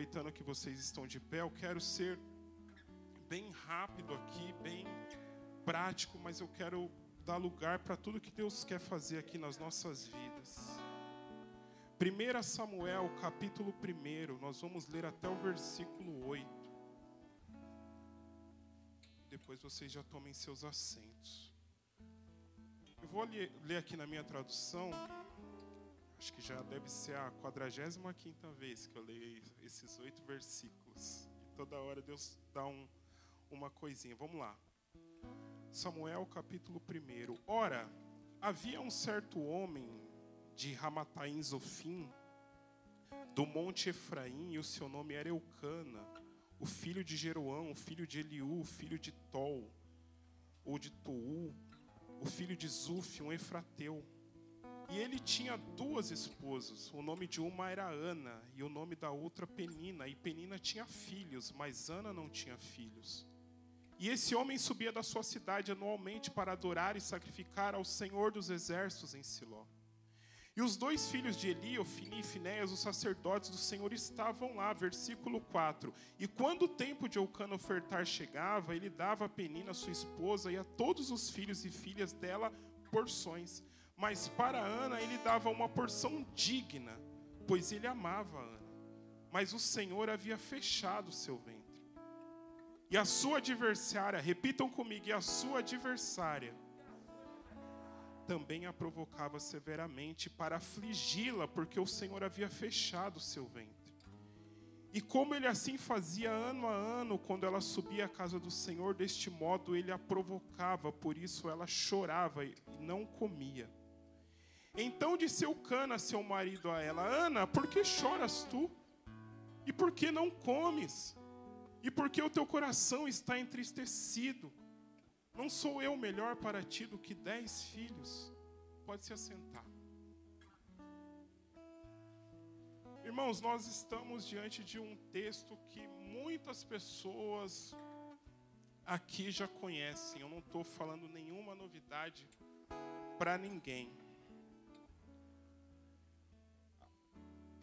aproveitando que vocês estão de pé, eu quero ser bem rápido aqui, bem prático, mas eu quero dar lugar para tudo que Deus quer fazer aqui nas nossas vidas. 1 Samuel, capítulo 1, nós vamos ler até o versículo 8. Depois vocês já tomem seus assentos. Eu vou ler aqui na minha tradução, acho que já deve ser a 45 vez que eu leio esses oito versículos. E toda hora Deus dá um, uma coisinha. Vamos lá. Samuel capítulo 1. Ora, havia um certo homem de Ramataim Zofim, do monte Efraim, e o seu nome era Eucana, o filho de Jeroão, o filho de Eliú, o filho de Tol, ou de Tou, o filho de Zuf, um efrateu. E ele tinha duas esposas. O nome de uma era Ana e o nome da outra Penina. E Penina tinha filhos, mas Ana não tinha filhos. E esse homem subia da sua cidade anualmente para adorar e sacrificar ao Senhor dos exércitos em Siló. E os dois filhos de Eli, Ofini e Finéias, os sacerdotes do Senhor, estavam lá, versículo 4. E quando o tempo de Eucana ofertar chegava, ele dava a Penina, sua esposa, e a todos os filhos e filhas dela porções. Mas para Ana ele dava uma porção digna, pois ele amava Ana. Mas o Senhor havia fechado seu ventre. E a sua adversária, repitam comigo, e a sua adversária também a provocava severamente para afligi-la, porque o Senhor havia fechado seu ventre. E como ele assim fazia ano a ano, quando ela subia à casa do Senhor, deste modo ele a provocava, por isso ela chorava e não comia. Então disse Eucana, seu marido, a ela: Ana, por que choras tu? E por que não comes? E porque o teu coração está entristecido, não sou eu melhor para ti do que dez filhos? Pode se assentar. Irmãos, nós estamos diante de um texto que muitas pessoas aqui já conhecem. Eu não estou falando nenhuma novidade para ninguém.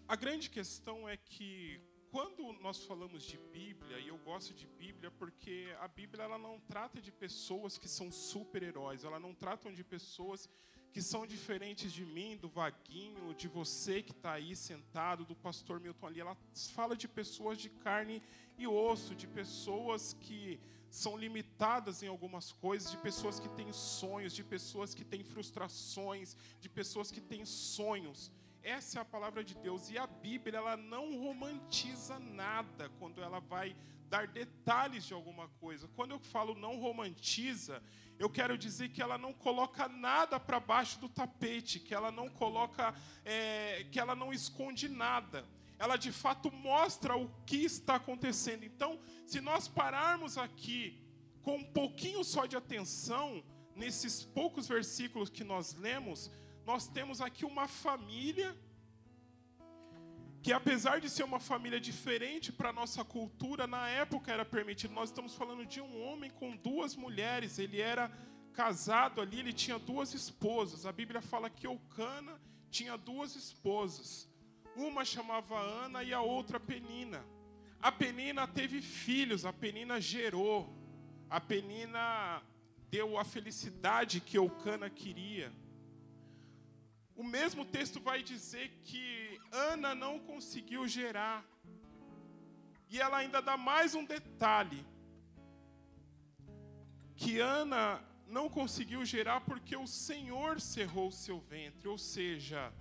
A grande questão é que quando nós falamos de Bíblia, e eu gosto de Bíblia porque a Bíblia ela não trata de pessoas que são super-heróis, ela não trata de pessoas que são diferentes de mim, do Vaguinho, de você que está aí sentado, do pastor Milton ali. Ela fala de pessoas de carne e osso, de pessoas que são limitadas em algumas coisas, de pessoas que têm sonhos, de pessoas que têm frustrações, de pessoas que têm sonhos. Essa é a palavra de Deus. E a Bíblia, ela não romantiza nada quando ela vai dar detalhes de alguma coisa. Quando eu falo não romantiza, eu quero dizer que ela não coloca nada para baixo do tapete, que ela não coloca, é, que ela não esconde nada. Ela de fato mostra o que está acontecendo. Então, se nós pararmos aqui com um pouquinho só de atenção nesses poucos versículos que nós lemos, nós temos aqui uma família que apesar de ser uma família diferente para a nossa cultura, na época era permitido. Nós estamos falando de um homem com duas mulheres, ele era casado ali, ele tinha duas esposas. A Bíblia fala que Eucana tinha duas esposas. Uma chamava Ana e a outra Penina. A Penina teve filhos, a Penina gerou. A Penina deu a felicidade que Eucana queria. O mesmo texto vai dizer que Ana não conseguiu gerar. E ela ainda dá mais um detalhe: que Ana não conseguiu gerar porque o Senhor cerrou seu ventre, ou seja,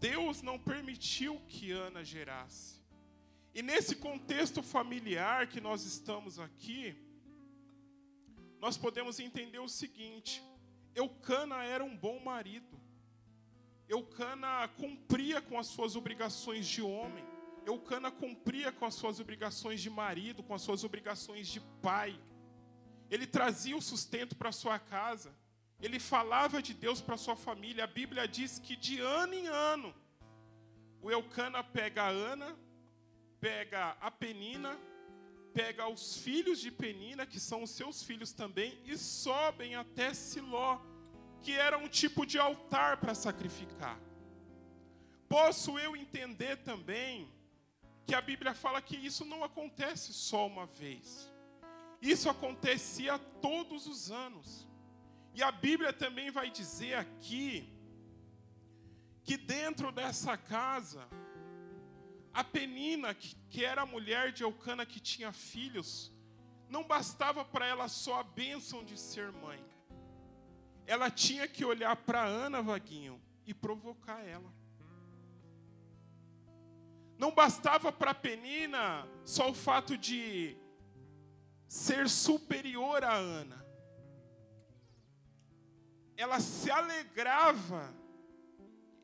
Deus não permitiu que Ana gerasse. E nesse contexto familiar que nós estamos aqui, nós podemos entender o seguinte: Eucana era um bom marido. Eucana cumpria com as suas obrigações de homem. Eucana cumpria com as suas obrigações de marido, com as suas obrigações de pai. Ele trazia o sustento para sua casa. Ele falava de Deus para sua família. A Bíblia diz que de ano em ano, o Eucana pega a Ana, pega a Penina, pega os filhos de Penina, que são os seus filhos também, e sobem até Siló que era um tipo de altar para sacrificar. Posso eu entender também Porque a Bíblia fala que isso não acontece só uma vez. Isso acontecia todos os anos. E a Bíblia também vai dizer aqui que dentro dessa casa, a Penina, que era a mulher de Eucana que tinha filhos, não bastava para ela só a bênção de ser mãe. Ela tinha que olhar para Ana Vaguinho e provocar ela. Não bastava para Penina só o fato de ser superior a Ana. Ela se alegrava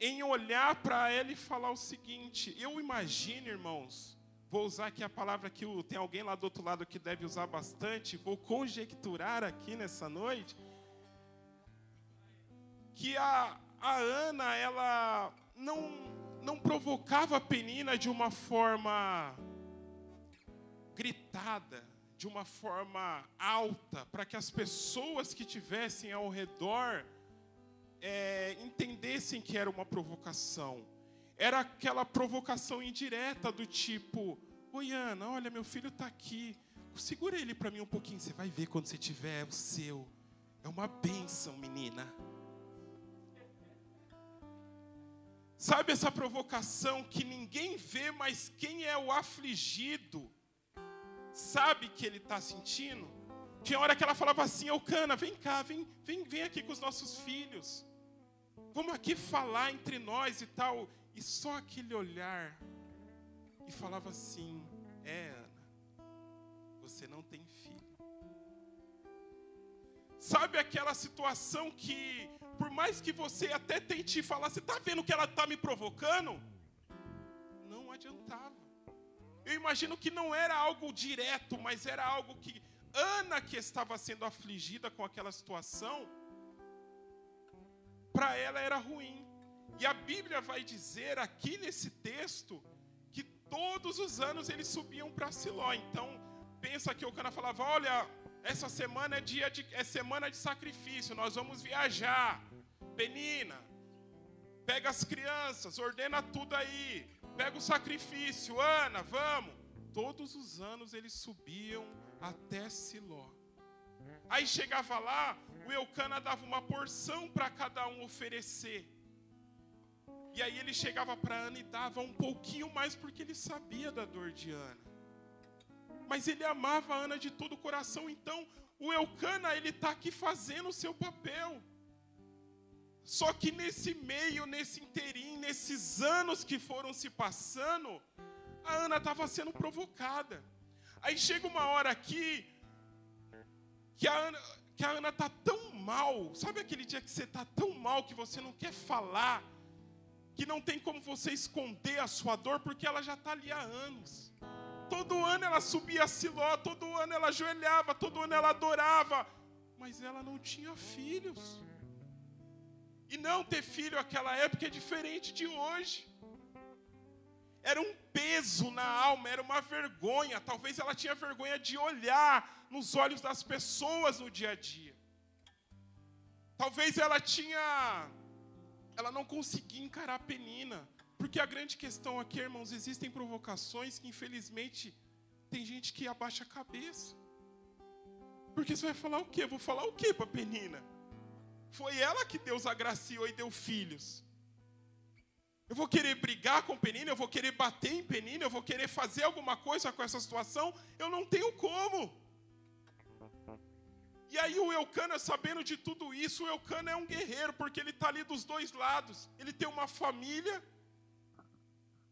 em olhar para ela e falar o seguinte: eu imagino, irmãos, vou usar aqui a palavra que tem alguém lá do outro lado que deve usar bastante, vou conjecturar aqui nessa noite, que a, a Ana, ela não, não provocava a Penina de uma forma gritada, de uma forma alta, para que as pessoas que tivessem ao redor é, entendessem que era uma provocação. Era aquela provocação indireta do tipo: Oi, Ana, olha, meu filho está aqui. Segura ele para mim um pouquinho, você vai ver quando você tiver o seu. É uma bênção, menina. Sabe essa provocação que ninguém vê, mas quem é o afligido sabe que ele está sentindo? Tinha hora que ela falava assim, Eucana, vem cá, vem, vem, vem aqui com os nossos filhos. Vamos aqui falar entre nós e tal. E só aquele olhar. E falava assim, é Ana, você não tem filho. Sabe aquela situação que, por mais que você até tente falar, você está vendo que ela está me provocando? Não adiantava. Eu imagino que não era algo direto, mas era algo que Ana, que estava sendo afligida com aquela situação, para ela era ruim. E a Bíblia vai dizer aqui nesse texto que todos os anos eles subiam para Siló. Então, pensa que o cara falava: Olha, essa semana é dia de é semana de sacrifício, nós vamos viajar. Penina, pega as crianças, ordena tudo aí pega o sacrifício, Ana, vamos. Todos os anos eles subiam até Siló. Aí chegava lá, o Eucana dava uma porção para cada um oferecer. E aí ele chegava para Ana e dava um pouquinho mais porque ele sabia da dor de Ana. Mas ele amava Ana de todo o coração, então o Eucana ele está aqui fazendo o seu papel. Só que nesse meio, nesse inteirinho, nesses anos que foram se passando, a Ana estava sendo provocada. Aí chega uma hora aqui que a Ana que a Ana tá tão mal, sabe aquele dia que você está tão mal que você não quer falar, que não tem como você esconder a sua dor, porque ela já está ali há anos. Todo ano ela subia a Siló, todo ano ela ajoelhava, todo ano ela adorava, mas ela não tinha filhos. E não ter filho naquela época é diferente de hoje. Era um peso na alma, era uma vergonha. Talvez ela tinha vergonha de olhar nos olhos das pessoas no dia a dia. Talvez ela tinha. Ela não conseguia encarar a penina. Porque a grande questão aqui, irmãos, existem provocações que infelizmente tem gente que abaixa a cabeça. Porque você vai falar o quê? Vou falar o quê para a penina? Foi ela que Deus agraciou e deu filhos. Eu vou querer brigar com Penina, eu vou querer bater em Penina, eu vou querer fazer alguma coisa com essa situação, eu não tenho como. E aí o Eucana, sabendo de tudo isso, o Eucana é um guerreiro, porque ele está ali dos dois lados. Ele tem uma família,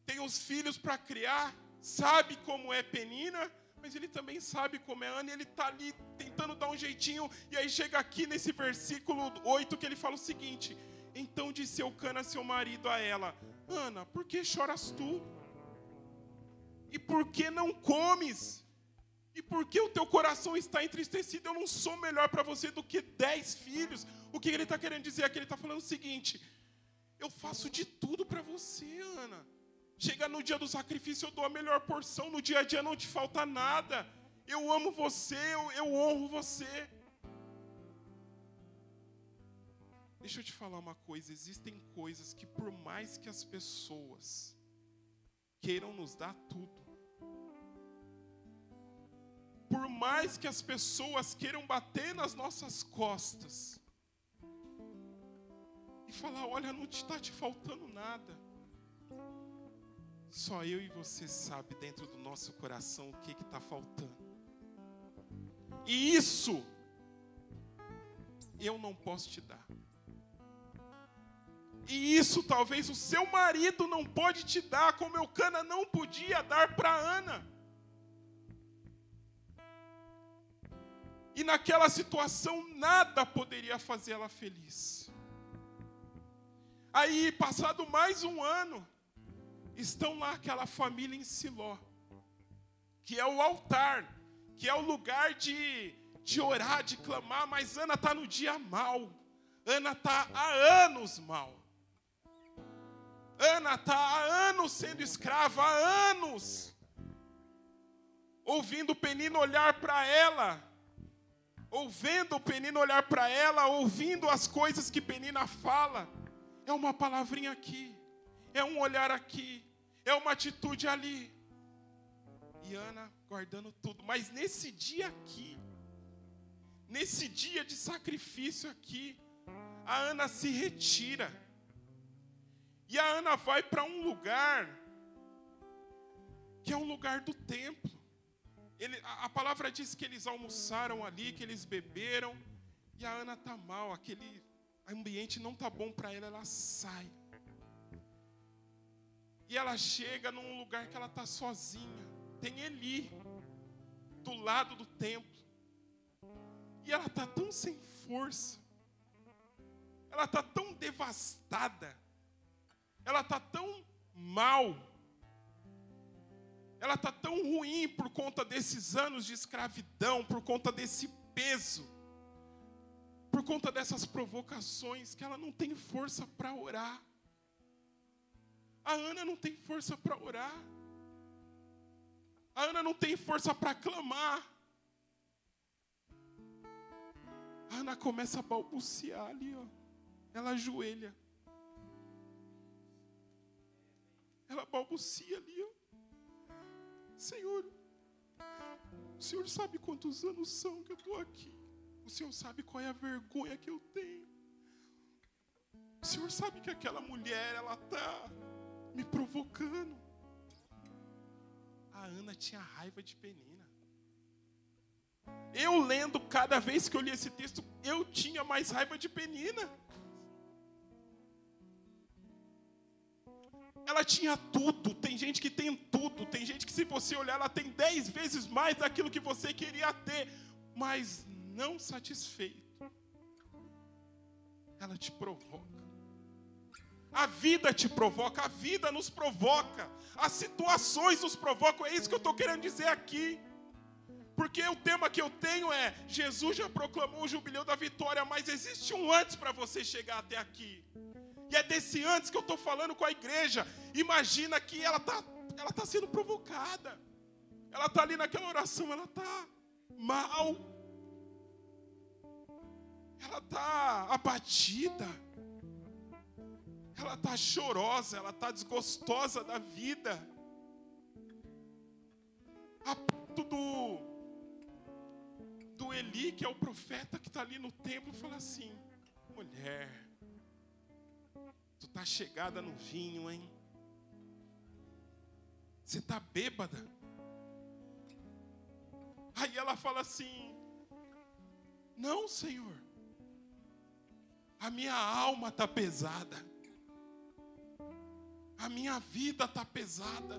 tem os filhos para criar, sabe como é Penina, mas ele também sabe como é Ana, ele está ali tentando dar um jeitinho, e aí chega aqui nesse versículo 8 que ele fala o seguinte: Então disse Eucana, seu marido, a ela: Ana, por que choras tu? E por que não comes? E por que o teu coração está entristecido? Eu não sou melhor para você do que dez filhos. O que ele está querendo dizer aqui? Ele está falando o seguinte: Eu faço de tudo para você, Ana. Chega no dia do sacrifício, eu dou a melhor porção. No dia a dia não te falta nada. Eu amo você, eu, eu honro você. Deixa eu te falar uma coisa: existem coisas que, por mais que as pessoas queiram nos dar tudo, por mais que as pessoas queiram bater nas nossas costas e falar: olha, não está te faltando nada. Só eu e você sabe dentro do nosso coração o que está faltando. E isso eu não posso te dar. E isso talvez o seu marido não pode te dar, como Eucana não podia dar para Ana. E naquela situação nada poderia fazê-la feliz. Aí, passado mais um ano, estão lá aquela família em Siló, que é o altar, que é o lugar de, de orar, de clamar, mas Ana está no dia mal. Ana está há anos mal. Ana está há anos sendo escrava, há anos. Ouvindo Penina olhar para ela, ouvindo Penina olhar para ela, ouvindo as coisas que Penina fala. É uma palavrinha aqui, é um olhar aqui, é uma atitude ali. E Ana guardando tudo, mas nesse dia aqui, nesse dia de sacrifício aqui, a Ana se retira. E a Ana vai para um lugar que é um lugar do templo. Ele, a, a, palavra diz que eles almoçaram ali, que eles beberam, e a Ana está mal, aquele ambiente não está bom para ela, ela sai. E ela chega num lugar que ela está sozinha. Tem Eli do lado do templo. E ela está tão sem força. Ela está tão devastada ela está tão mal, ela está tão ruim por conta desses anos de escravidão, por conta desse peso, por conta dessas provocações, que ela não tem força para orar. A Ana não tem força para orar. A Ana não tem força para clamar. A Ana começa a balbuciar ali, ó. Ela ajoelha. Ela balbucia ali, ó. Senhor, o Senhor sabe quantos anos são que eu estou aqui. O Senhor sabe qual é a vergonha que eu tenho. O Senhor sabe que aquela mulher, ela está me provocando. A Ana tinha raiva de Penina. Eu lendo cada vez que eu li esse texto, eu tinha mais raiva de Penina. Ela tinha tudo. Tem gente que tem tudo. Tem gente que, se você olhar, ela tem dez vezes mais daquilo que você queria ter, mas não satisfeito. Ela te provoca. A vida te provoca, a vida nos provoca, as situações nos provocam. É isso que eu estou querendo dizer aqui. Porque o tema que eu tenho é: Jesus já proclamou o jubileu da vitória, mas existe um antes para você chegar até aqui. E é desse antes que eu estou falando com a igreja. Imagina que ela está ela tá sendo provocada. Ela está ali naquela oração, ela está mal. Ela está abatida. Ela está chorosa, ela está desgostosa da vida. A ponto do, do Eli, que é o profeta que está ali no templo, fala assim: mulher, Tu tá chegada no vinho, hein? Você tá bêbada. Aí ela fala assim: Não, Senhor. A minha alma tá pesada. A minha vida tá pesada.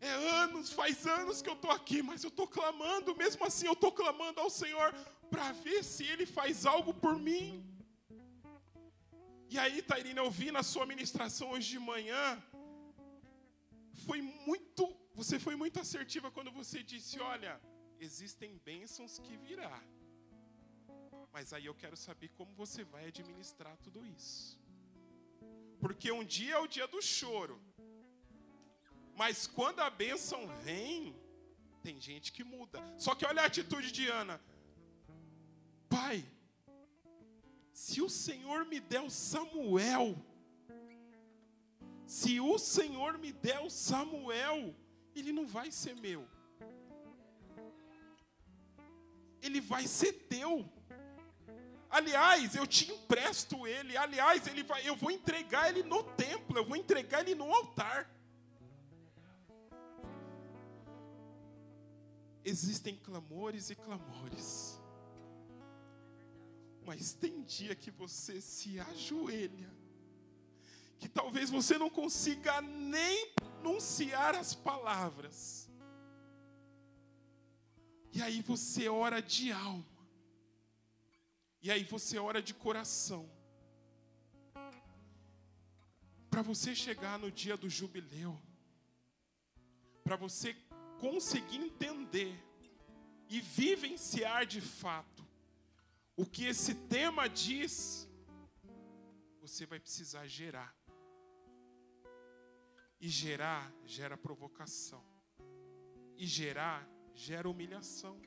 É anos, faz anos que eu estou aqui, mas eu estou clamando, mesmo assim eu estou clamando ao Senhor para ver se Ele faz algo por mim. E aí, Tairina, eu vi na sua ministração hoje de manhã, foi muito, você foi muito assertiva quando você disse, olha, existem bênçãos que virá. Mas aí eu quero saber como você vai administrar tudo isso. Porque um dia é o dia do choro. Mas quando a bênção vem, tem gente que muda. Só que olha a atitude de Ana. Pai, se o Senhor me der o Samuel, se o Senhor me der o Samuel, ele não vai ser meu. Ele vai ser teu. Aliás, eu te empresto ele. Aliás, ele vai, eu vou entregar ele no templo, eu vou entregar ele no altar. Existem clamores e clamores. Mas tem dia que você se ajoelha, que talvez você não consiga nem pronunciar as palavras. E aí você ora de alma. E aí você ora de coração. Para você chegar no dia do jubileu, para você conseguir entender e vivenciar de fato o que esse tema diz, você vai precisar gerar. E gerar gera provocação. E gerar gera humilhação.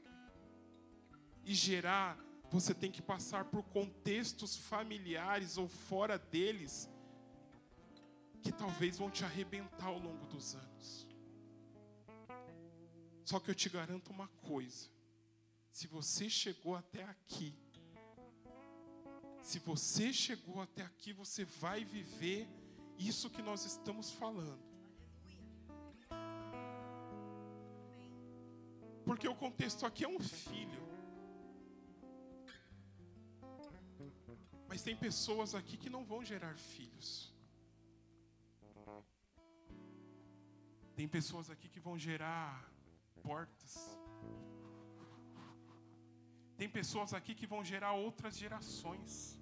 E gerar, você tem que passar por contextos familiares ou fora deles que talvez vão te arrebentar ao longo dos anos. Só que eu te garanto uma coisa: se você chegou até aqui, se você chegou até aqui, você vai viver isso que nós estamos falando. Porque o contexto aqui é um filho. Mas tem pessoas aqui que não vão gerar filhos. Tem pessoas aqui que vão gerar portas. Tem pessoas aqui que vão gerar outras gerações.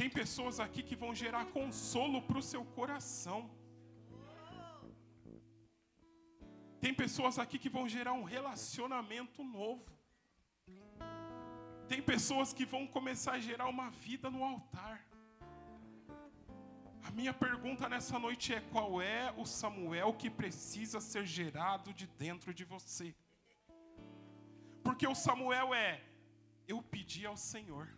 Tem pessoas aqui que vão gerar consolo para o seu coração. Tem pessoas aqui que vão gerar um relacionamento novo. Tem pessoas que vão começar a gerar uma vida no altar. A minha pergunta nessa noite é: qual é o Samuel que precisa ser gerado de dentro de você? Porque o Samuel é: eu pedi ao Senhor.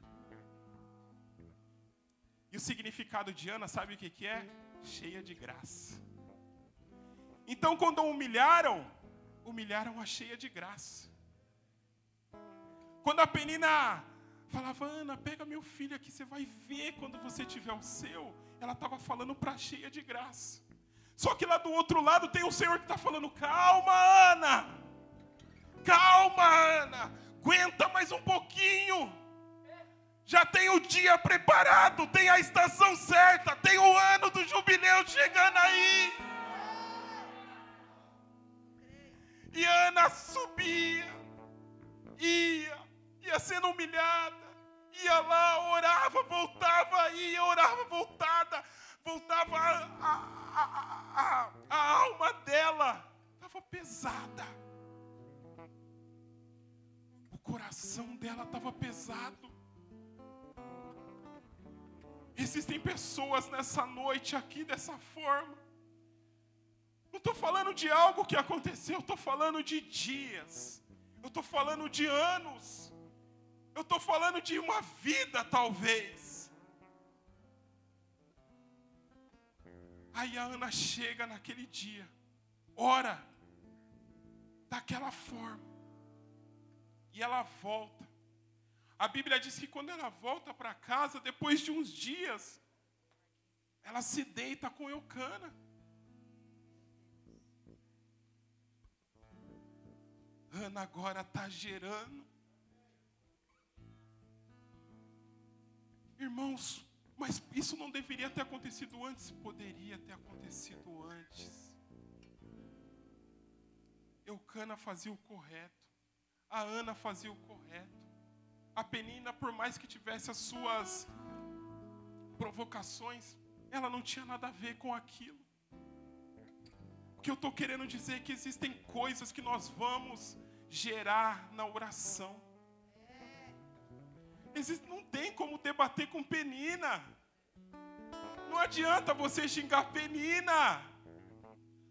E o significado de Ana, sabe o que, que é? Cheia de graça. Então, quando humilharam, humilharam a cheia de graça. Quando a penina falava, Ana, pega meu filho aqui, você vai ver quando você tiver o seu ela estava falando para cheia de graça. Só que lá do outro lado tem o Senhor que está falando: calma, Ana, calma, Ana, aguenta mais um pouquinho. Já tem o dia preparado, tem a estação certa, tem o ano do jubileu chegando aí. E Ana subia, ia, ia sendo humilhada ia lá, orava, voltava, ia, orava, voltada, voltava, a, a, a, a alma dela estava pesada. O coração dela estava pesado. Existem pessoas nessa noite aqui dessa forma. Não estou falando de algo que aconteceu, estou falando de dias. Eu estou falando de anos. Eu estou falando de uma vida, talvez. Aí a Ana chega naquele dia, ora, daquela forma, e ela volta. A Bíblia diz que quando ela volta para casa, depois de uns dias, ela se deita com Eucana. Ana agora está gerando. Irmãos, mas isso não deveria ter acontecido antes? Poderia ter acontecido antes. Eucana fazia o correto. A Ana fazia o correto. A Penina, por mais que tivesse as suas provocações, ela não tinha nada a ver com aquilo. O que eu estou querendo dizer é que existem coisas que nós vamos gerar na oração não tem como debater com Penina. Não adianta você xingar Penina.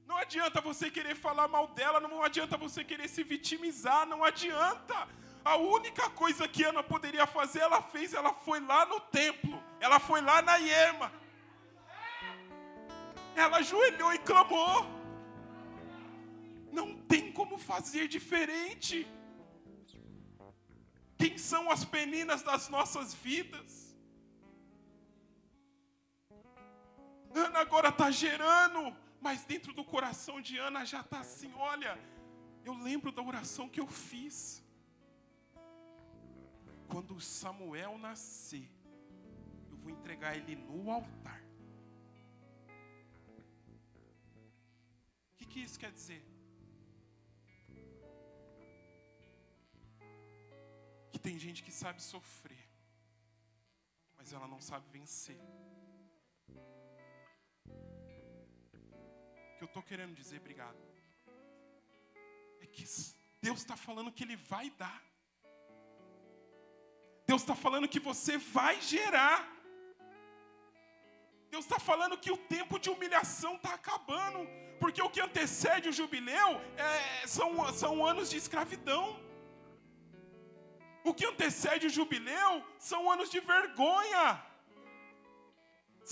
Não adianta você querer falar mal dela, não adianta você querer se vitimizar, não adianta. A única coisa que Ana poderia fazer, ela fez, ela foi lá no templo, ela foi lá na Iema. Ela ajoelhou e clamou. Não tem como fazer diferente. Quem são as peninas das nossas vidas? Ana agora está gerando, mas dentro do coração de Ana já está assim: olha, eu lembro da oração que eu fiz. Quando Samuel nascer, eu vou entregar ele no altar. O que, que isso quer dizer? Tem gente que sabe sofrer, mas ela não sabe vencer. O que eu estou querendo dizer, obrigado, é que Deus está falando que Ele vai dar. Deus está falando que você vai gerar. Deus está falando que o tempo de humilhação está acabando, porque o que antecede o jubileu é, são, são anos de escravidão. O que antecede o jubileu são anos de vergonha,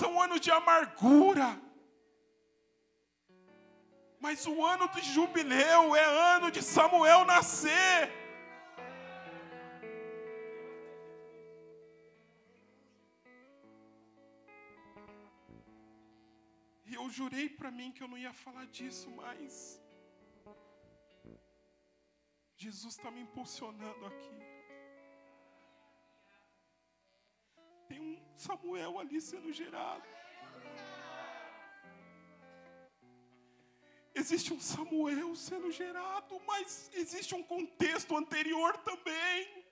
são anos de amargura. Mas o ano de jubileu é ano de Samuel nascer. E eu jurei para mim que eu não ia falar disso, mas Jesus está me impulsionando aqui. Samuel ali sendo gerado. Existe um Samuel sendo gerado, mas existe um contexto anterior também.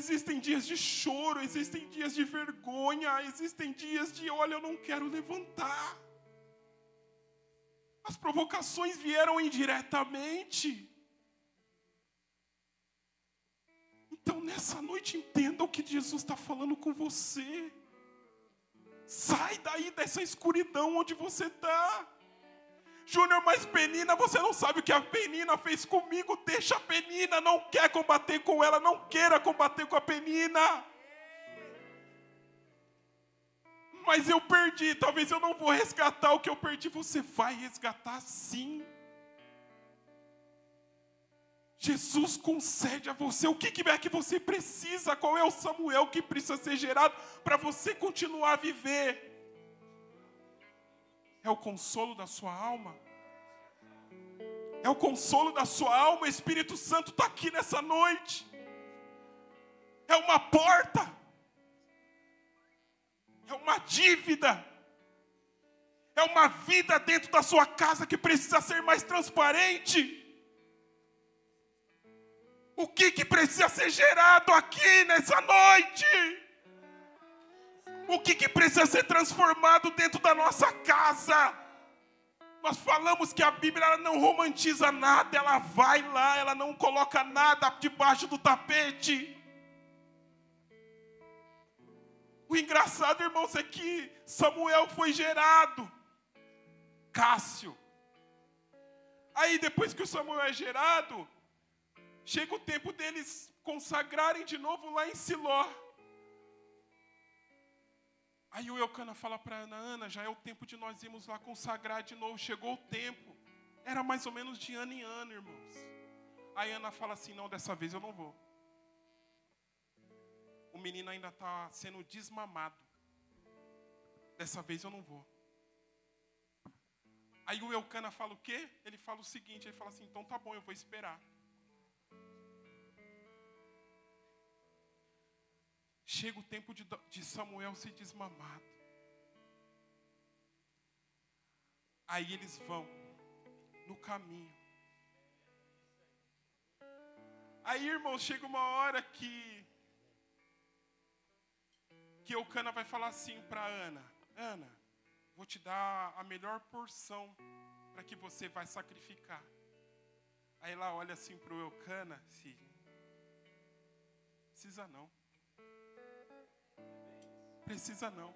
Existem dias de choro, existem dias de vergonha, existem dias de, olha, eu não quero levantar. As provocações vieram indiretamente. Então, nessa noite, entenda o que Jesus está falando com você. Sai daí dessa escuridão onde você está. Júnior, mas Penina, você não sabe o que a Penina fez comigo. Deixa a Penina, não quer combater com ela, não queira combater com a Penina. Mas eu perdi, talvez eu não vou resgatar o que eu perdi. Você vai resgatar sim. Jesus concede a você o que é que você precisa, qual é o Samuel que precisa ser gerado para você continuar a viver. É o consolo da sua alma. É o consolo da sua alma. O Espírito Santo está aqui nessa noite. É uma porta. É uma dívida. É uma vida dentro da sua casa que precisa ser mais transparente. O que, que precisa ser gerado aqui nessa noite? O que, que precisa ser transformado dentro da nossa casa? Nós falamos que a Bíblia não romantiza nada, ela vai lá, ela não coloca nada debaixo do tapete. O engraçado, irmãos, é que Samuel foi gerado, Cássio. Aí, depois que o Samuel é gerado, Chega o tempo deles consagrarem de novo lá em Siló. Aí o Eucana fala para Ana, Ana, já é o tempo de nós irmos lá consagrar de novo. Chegou o tempo. Era mais ou menos de ano em ano, irmãos. Aí Ana fala assim, não, dessa vez eu não vou. O menino ainda está sendo desmamado. Dessa vez eu não vou. Aí o Eucana fala o quê? Ele fala o seguinte, ele fala assim, então tá bom, eu vou esperar. Chega o tempo de, de Samuel ser desmamado. Aí eles vão no caminho. Aí, irmão, chega uma hora que que o Cana vai falar assim para Ana: Ana, vou te dar a melhor porção para que você vai sacrificar. Aí ela olha assim para o Eucana, filho. Precisa não. Precisa não.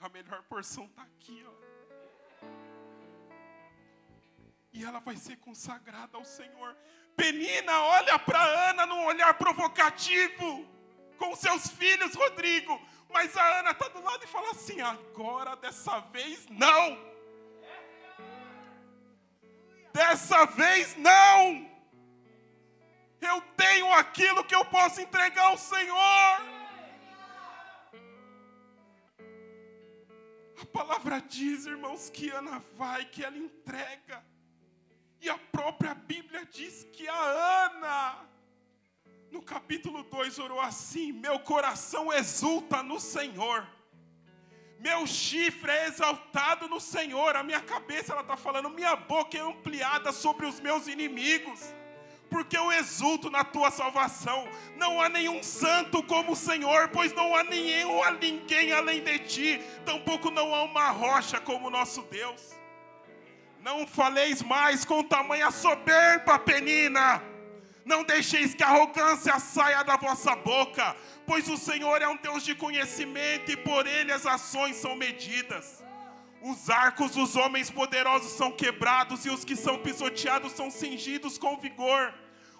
A melhor porção está aqui, ó. E ela vai ser consagrada ao Senhor. Penina, olha para Ana num olhar provocativo. Com seus filhos, Rodrigo. Mas a Ana está do lado e fala assim: agora dessa vez não. Dessa vez não. Eu tenho aquilo que eu posso entregar ao Senhor. A palavra diz, irmãos, que Ana vai, que ela entrega. E a própria Bíblia diz que a Ana, no capítulo 2, orou assim: Meu coração exulta no Senhor, meu chifre é exaltado no Senhor, a minha cabeça ela está falando, minha boca é ampliada sobre os meus inimigos porque eu exulto na tua salvação. Não há nenhum santo como o Senhor, pois não há nenhum, há ninguém além de ti, tampouco não há uma rocha como o nosso Deus. Não faleis mais com tamanha soberba, penina. Não deixeis que a arrogância saia da vossa boca, pois o Senhor é um Deus de conhecimento e por ele as ações são medidas. Os arcos dos homens poderosos são quebrados e os que são pisoteados são cingidos com vigor.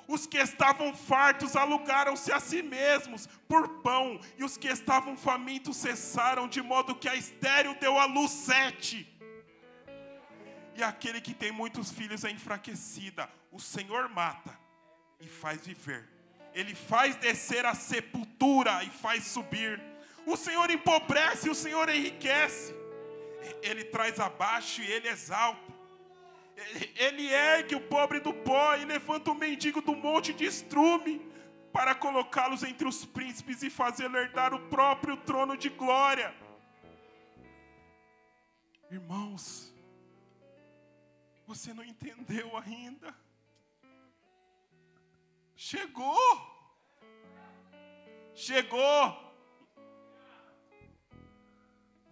Os que estavam fartos alugaram-se a si mesmos por pão, e os que estavam famintos cessaram, de modo que a estéreo deu à luz sete. E aquele que tem muitos filhos é enfraquecida. O Senhor mata e faz viver. Ele faz descer a sepultura e faz subir. O Senhor empobrece, o Senhor enriquece ele traz abaixo e ele exalta. Ele ergue o pobre do pó e levanta o mendigo do monte de estrume para colocá-los entre os príncipes e fazê-lo herdar o próprio trono de glória. Irmãos, você não entendeu ainda. Chegou. Chegou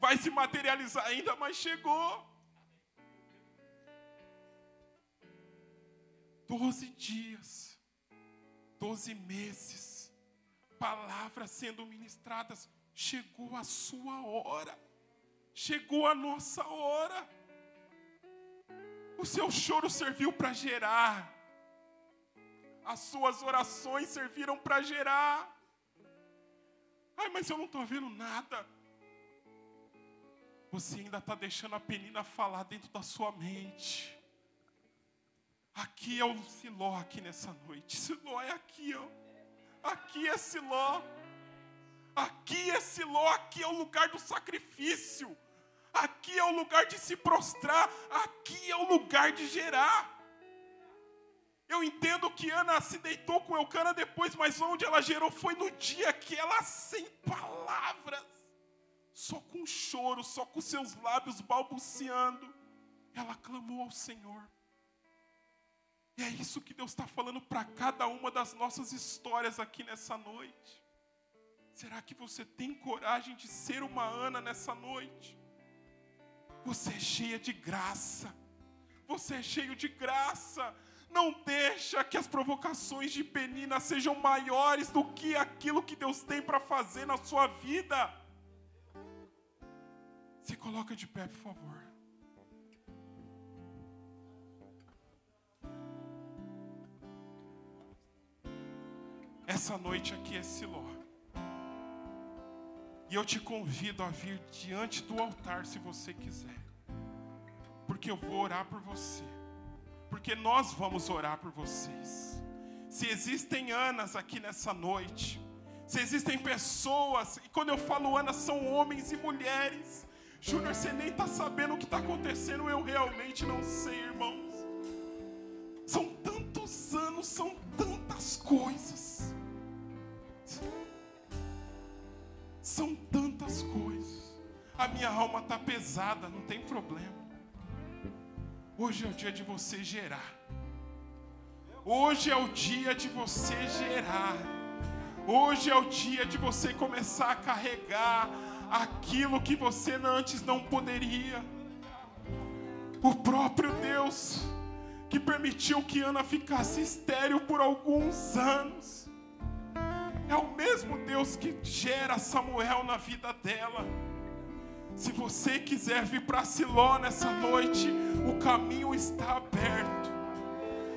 vai se materializar ainda, mas chegou. Doze dias, doze meses, palavras sendo ministradas, chegou a sua hora, chegou a nossa hora. O seu choro serviu para gerar, as suas orações serviram para gerar. Ai, mas eu não estou vendo nada. Você ainda está deixando a penina falar dentro da sua mente. Aqui é o Siló aqui nessa noite. Siló é aqui, ó. Aqui é Siló. Aqui é Siló, aqui é o lugar do sacrifício. Aqui é o lugar de se prostrar, aqui é o lugar de gerar. Eu entendo que Ana se deitou com Eucana depois, mas onde ela gerou foi no dia que ela, sem palavras, só com choro, só com seus lábios balbuciando, ela clamou ao Senhor. E é isso que Deus está falando para cada uma das nossas histórias aqui nessa noite. Será que você tem coragem de ser uma Ana nessa noite? Você é cheia de graça. Você é cheio de graça. Não deixa que as provocações de Penina sejam maiores do que aquilo que Deus tem para fazer na sua vida. Se coloca de pé, por favor. Essa noite aqui é Siló. E eu te convido a vir diante do altar se você quiser. Porque eu vou orar por você. Porque nós vamos orar por vocês. Se existem Anas aqui nessa noite, se existem pessoas, e quando eu falo Anas, são homens e mulheres Júnior, você nem está sabendo o que está acontecendo, eu realmente não sei, irmãos. São tantos anos, são tantas coisas. São tantas coisas. A minha alma está pesada, não tem problema. Hoje é o dia de você gerar. Hoje é o dia de você gerar. Hoje é o dia de você começar a carregar aquilo que você antes não poderia. O próprio Deus que permitiu que Ana ficasse estéril por alguns anos. É o mesmo Deus que gera Samuel na vida dela. Se você quiser vir para Siló nessa noite, o caminho está aberto.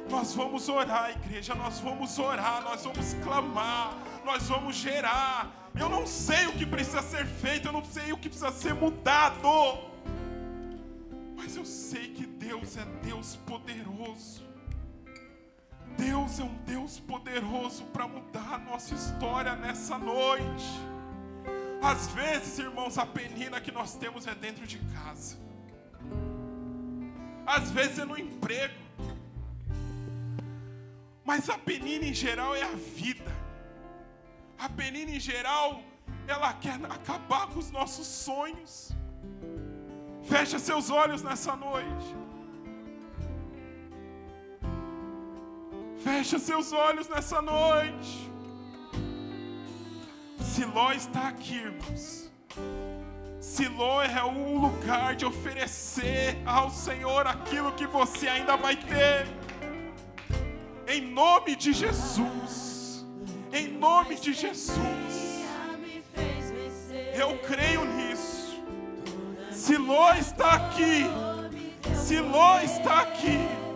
Nós vamos orar, igreja, nós vamos orar, nós vamos clamar, nós vamos gerar. Eu não sei o que precisa ser feito, eu não sei o que precisa ser mudado. Mas eu sei que Deus é Deus poderoso. Deus é um Deus poderoso para mudar a nossa história nessa noite. Às vezes, irmãos, a penina que nós temos é dentro de casa. Às vezes é no emprego. Mas a penina em geral é a vida. A penina em geral, ela quer acabar com os nossos sonhos. Fecha seus olhos nessa noite. Fecha seus olhos nessa noite. Siló está aqui, irmãos. Siló é o lugar de oferecer ao Senhor aquilo que você ainda vai ter. Em nome de Jesus. Em nome de Jesus. Eu creio nisso. Siló está aqui. Siló está aqui.